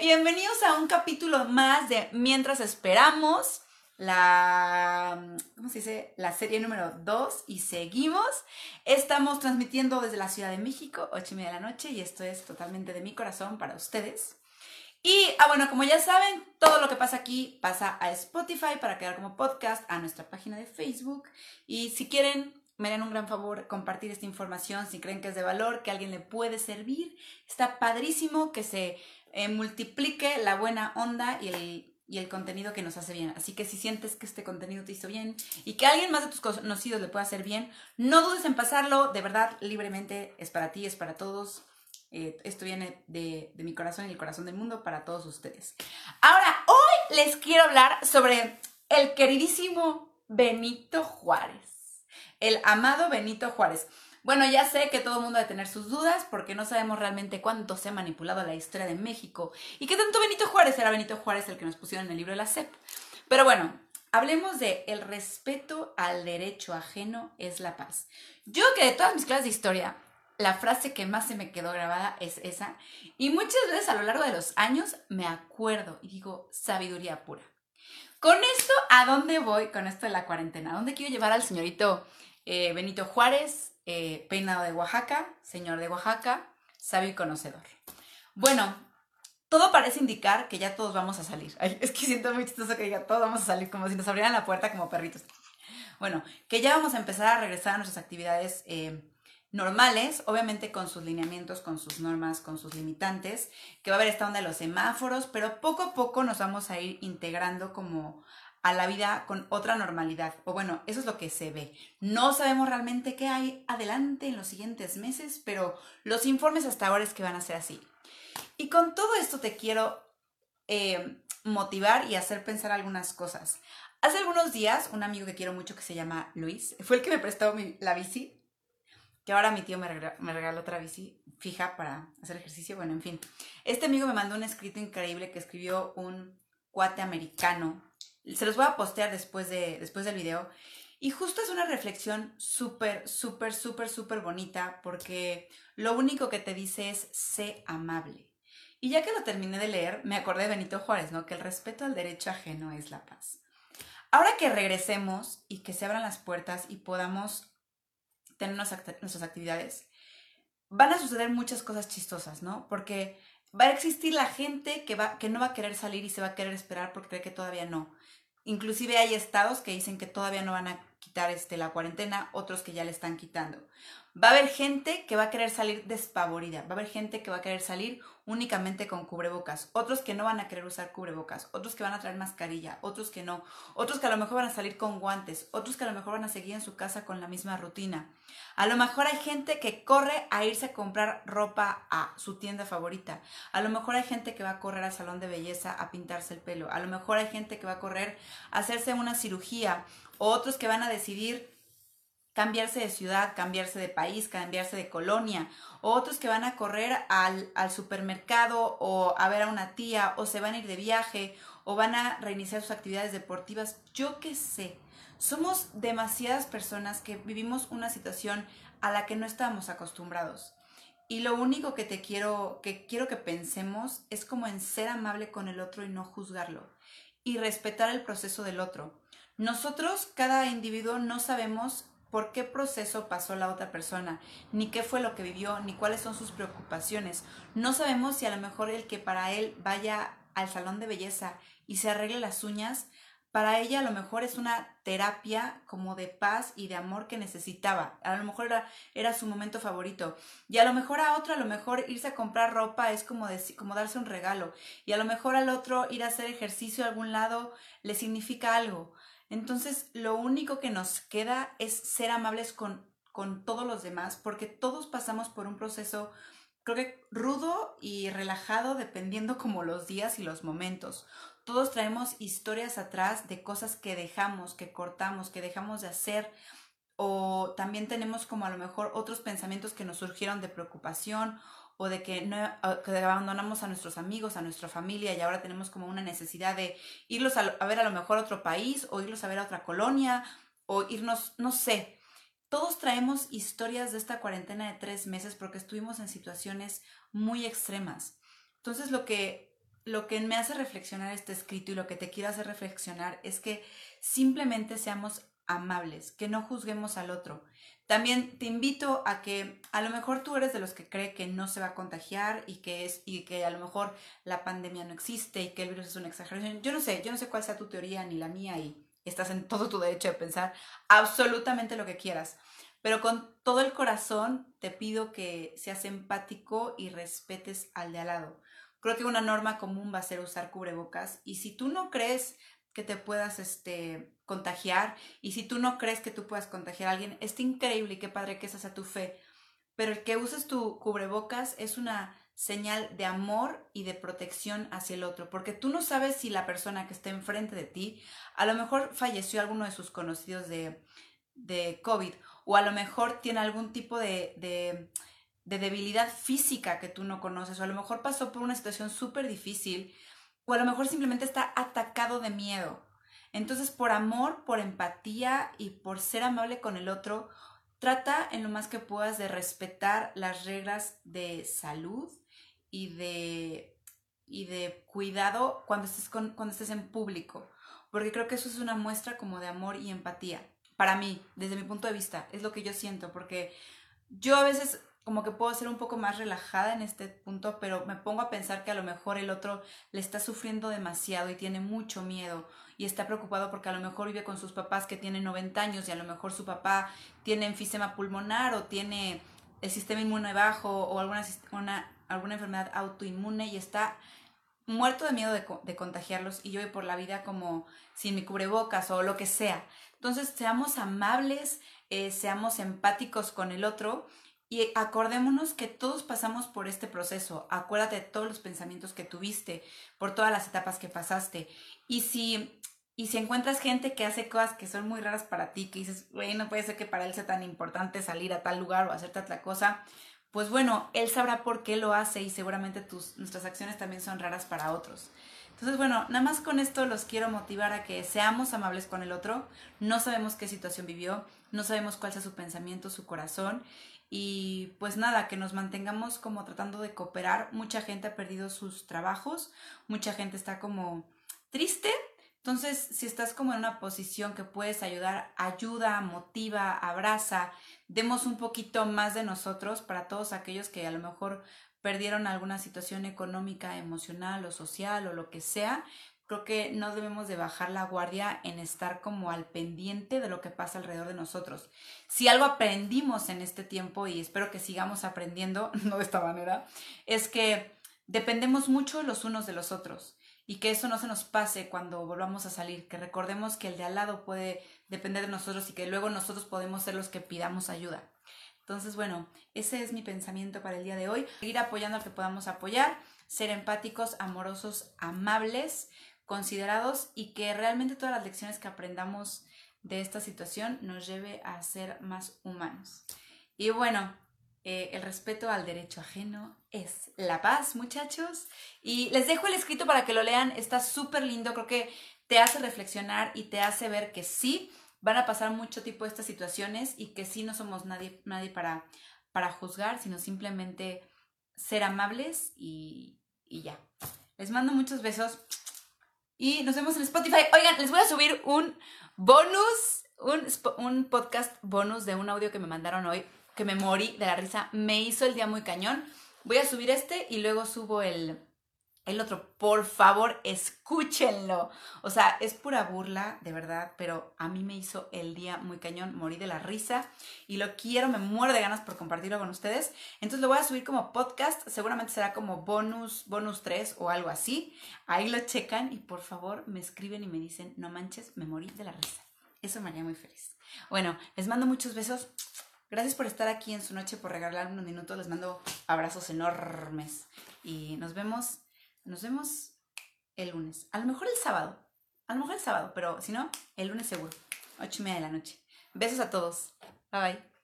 bienvenidos a un capítulo más de Mientras Esperamos, la, ¿cómo se dice? La serie número 2 y seguimos. Estamos transmitiendo desde la Ciudad de México, 8 y media de la noche, y esto es totalmente de mi corazón para ustedes. Y, ah, bueno, como ya saben, todo lo que pasa aquí pasa a Spotify para quedar como podcast, a nuestra página de Facebook. Y si quieren, me harían un gran favor compartir esta información si creen que es de valor, que alguien le puede servir. Está padrísimo que se eh, multiplique la buena onda y el, y el contenido que nos hace bien. Así que si sientes que este contenido te hizo bien y que alguien más de tus conocidos le pueda hacer bien, no dudes en pasarlo, de verdad, libremente, es para ti, es para todos. Eh, esto viene de, de mi corazón y el corazón del mundo para todos ustedes. Ahora, hoy les quiero hablar sobre el queridísimo Benito Juárez. El amado Benito Juárez. Bueno, ya sé que todo el mundo debe tener sus dudas porque no sabemos realmente cuánto se ha manipulado la historia de México y qué tanto Benito Juárez era Benito Juárez el que nos pusieron en el libro de la SEP. Pero bueno, hablemos de el respeto al derecho ajeno es la paz. Yo que de todas mis clases de historia, la frase que más se me quedó grabada es esa y muchas veces a lo largo de los años me acuerdo y digo sabiduría pura. Con esto, ¿a dónde voy con esto de la cuarentena? ¿A dónde quiero llevar al señorito eh, Benito Juárez? Eh, peinado de Oaxaca, señor de Oaxaca, sabio y conocedor. Bueno, todo parece indicar que ya todos vamos a salir. es que siento muy chistoso que diga todos vamos a salir, como si nos abrieran la puerta como perritos. Bueno, que ya vamos a empezar a regresar a nuestras actividades eh, normales, obviamente con sus lineamientos, con sus normas, con sus limitantes, que va a haber esta onda de los semáforos, pero poco a poco nos vamos a ir integrando como a la vida con otra normalidad. O bueno, eso es lo que se ve. No sabemos realmente qué hay adelante en los siguientes meses, pero los informes hasta ahora es que van a ser así. Y con todo esto te quiero eh, motivar y hacer pensar algunas cosas. Hace algunos días, un amigo que quiero mucho que se llama Luis, fue el que me prestó la bici, que ahora mi tío me me regaló otra bici fija para hacer ejercicio. Bueno, en fin. Este amigo me mandó un escrito increíble que escribió un cuate americano se los voy a postear después, de, después del video. Y justo es una reflexión súper, súper, súper, súper bonita porque lo único que te dice es sé amable. Y ya que lo terminé de leer, me acordé de Benito Juárez, ¿no? Que el respeto al derecho ajeno es la paz. Ahora que regresemos y que se abran las puertas y podamos tener nuestras actividades, van a suceder muchas cosas chistosas, ¿no? Porque va a existir la gente que, va, que no va a querer salir y se va a querer esperar porque cree que todavía no. Inclusive hay estados que dicen que todavía no van a quitar este, la cuarentena, otros que ya le están quitando. Va a haber gente que va a querer salir despavorida, va a haber gente que va a querer salir únicamente con cubrebocas, otros que no van a querer usar cubrebocas, otros que van a traer mascarilla, otros que no, otros que a lo mejor van a salir con guantes, otros que a lo mejor van a seguir en su casa con la misma rutina. A lo mejor hay gente que corre a irse a comprar ropa a su tienda favorita. A lo mejor hay gente que va a correr al salón de belleza a pintarse el pelo. A lo mejor hay gente que va a correr a hacerse una cirugía. Otros que van a decidir cambiarse de ciudad, cambiarse de país, cambiarse de colonia, o otros que van a correr al, al, supermercado o a ver a una tía, o se van a ir de viaje, o van a reiniciar sus actividades deportivas, yo qué sé. Somos demasiadas personas que vivimos una situación a la que no estamos acostumbrados. Y lo único que te quiero, que quiero que pensemos es como en ser amable con el otro y no juzgarlo. Y respetar el proceso del otro. Nosotros, cada individuo, no sabemos por qué proceso pasó la otra persona, ni qué fue lo que vivió, ni cuáles son sus preocupaciones. No sabemos si a lo mejor el que para él vaya al salón de belleza y se arregle las uñas, para ella a lo mejor es una terapia como de paz y de amor que necesitaba. A lo mejor era, su momento favorito. Y a lo mejor a otro, a lo mejor irse a comprar ropa es como, como darse un regalo. Y a lo mejor al otro ir a hacer ejercicio a algún lado le significa algo. Entonces, lo único que nos queda es ser amables con, con todos los demás, porque todos pasamos por un proceso, creo que rudo y relajado, dependiendo como los días y los momentos. Todos traemos historias atrás de cosas que dejamos, que cortamos, que dejamos de hacer, o también tenemos como a lo mejor otros pensamientos que nos surgieron de preocupación o de que, no, abandonamos a nuestros amigos, a nuestra familia y ahora tenemos como una necesidad de irlos a, ver a lo mejor otro país o irlos a ver a otra colonia o irnos, no sé. Todos traemos historias de esta cuarentena de tres meses porque estuvimos en situaciones muy extremas. Entonces lo que lo que me hace reflexionar este escrito y lo que te quiero hacer reflexionar es que simplemente seamos amables, que no juzguemos al otro. También te invito a que a lo mejor tú eres de los que cree que no se va a contagiar y que es y que a lo mejor la pandemia no existe y que el virus es una exageración. Yo no sé, yo no sé cuál sea tu teoría ni la mía y estás en todo tu derecho de pensar absolutamente lo que quieras. Pero con todo el corazón te pido que seas empático y respetes al de al lado. Creo que una norma común va a ser usar cubrebocas y si tú no crees que te puedas este, contagiar y si tú no crees que tú puedas contagiar a alguien, está increíble y qué padre que esa sea tu fe. Pero el que uses tu cubrebocas es una señal de amor y de protección hacia el otro, porque tú no sabes si la persona que está enfrente de ti, a lo mejor falleció alguno de sus conocidos de, de COVID, o a lo mejor tiene algún tipo de, de, de debilidad física que tú no conoces, o a lo mejor pasó por una situación súper difícil, o a lo mejor simplemente está atacado de miedo. Entonces, por amor, por empatía y por ser amable con el otro, trata en lo más que puedas de respetar las reglas de salud y de, y de cuidado cuando estés, con, cuando estés en público, porque creo que eso es una muestra como de amor y empatía. Para mí, desde mi punto de vista, es lo que yo siento, porque yo a veces como que puedo ser un poco más relajada en este punto, pero me pongo a pensar que a lo mejor el otro le está sufriendo demasiado y tiene mucho miedo y está preocupado porque a lo mejor vive con sus papás que tienen 90 años y a lo mejor su papá tiene enfisema pulmonar o tiene el sistema inmune bajo o alguna, una, alguna enfermedad autoinmune y está muerto de miedo de, contagiarlos y yo voy por la vida como sin mi cubrebocas o lo que sea. Entonces, seamos amables, eh, seamos empáticos con el otro y acordémonos que todos pasamos por este proceso. Acuérdate de todos los pensamientos que tuviste, por todas las etapas que pasaste. Y si, y si encuentras gente que hace cosas que son muy raras para ti, que dices, güey, no puede ser que para él sea tan importante salir a tal lugar o hacer tal cosa, pues bueno, él sabrá por qué lo hace y seguramente tus, nuestras acciones también son raras para otros. Entonces, bueno, nada más con esto los quiero motivar a que seamos amables con el otro. No sabemos qué situación vivió, no sabemos cuál sea su pensamiento, su corazón. Y pues nada, que nos mantengamos como tratando de cooperar. Mucha gente ha perdido sus trabajos, mucha gente está como triste. Entonces, si estás como en una posición que puedes ayudar, ayuda, motiva, abraza, demos un poquito más de nosotros para todos aquellos que a lo mejor perdieron alguna situación económica, emocional o social o lo que sea, creo que no debemos de bajar la guardia en estar como al pendiente de lo que pasa alrededor de nosotros. Si algo aprendimos en este tiempo y espero que sigamos aprendiendo, no de esta manera, es que dependemos mucho los unos de los otros y que eso no se nos pase cuando volvamos a salir, que recordemos que el de al lado puede depender de nosotros y que luego nosotros podemos ser los que pidamos ayuda. Entonces, bueno, ese es mi pensamiento para el día de hoy. Seguir apoyando al que podamos apoyar, ser empáticos, amorosos, amables, considerados y que realmente todas las lecciones que aprendamos de esta situación nos lleve a ser más humanos. Y bueno, eh, el respeto al derecho ajeno es la paz, muchachos. Y les dejo el escrito para que lo lean. Está súper lindo. Creo que te hace reflexionar y te hace ver que sí, van a pasar mucho tipo estas situaciones y que sí no somos nadie, nadie para, para juzgar, sino simplemente ser amables y, y ya. Les mando muchos besos y nos vemos en Spotify. Oigan, les voy a subir un bonus, un, un podcast bonus de un audio que me mandaron hoy, que me morí de la risa. Me hizo el día muy cañón. Voy a subir este y luego subo el, el otro, por favor, escúchenlo. O sea, es pura burla, de verdad, pero a mí me hizo el día muy cañón, morí de la risa y lo quiero, me muero de ganas por compartirlo con ustedes. Entonces lo voy a subir como podcast, seguramente será como bonus, bonus 3 o algo así. Ahí lo checan y por favor me escriben y me dicen, no manches, me morí de la risa. Eso me haría muy feliz. Bueno, les mando muchos besos. Gracias por estar aquí en su noche, por regalarme unos minutos. Les mando abrazos enormes y nos vemos nos vemos el lunes. A lo mejor el sábado. A lo mejor el sábado, pero si no, el lunes seguro. Ocho y media de la noche. Besos a todos. Bye bye.